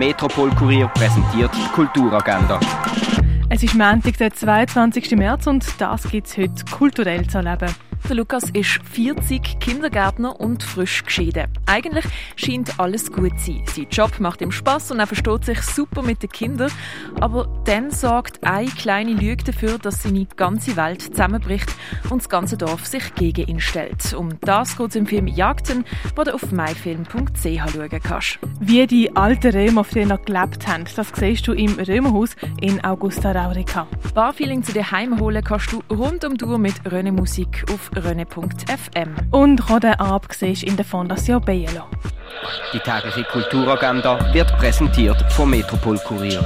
Metropol Kurier präsentiert die Kulturagenda. Es ist Montag, der 22. März und das gibt es heute kulturell zu erleben. Der Lukas ist 40, Kindergärtner und frisch geschieden. Eigentlich scheint alles gut zu sein. Sein Job macht ihm Spaß und er versteht sich super mit den Kindern. Aber dann sorgt eine kleine Lüge dafür, dass seine ganze Welt zusammenbricht und das ganze Dorf sich gegen ihn stellt. Um das geht es im Film Jagden, wo du auf myfilm.ch schauen kannst. Wie die alten Römer früher gelebt haben, das siehst du im Römerhaus in Augusta Raurica. Barfeeling zu dir heimholen kannst du rund um die Uhr mit Röne Musik auf röne.fm. Und den Abend siehst in der Fondation Bielo. Die tägliche Kulturagenda wird präsentiert vom Metropol Kurier.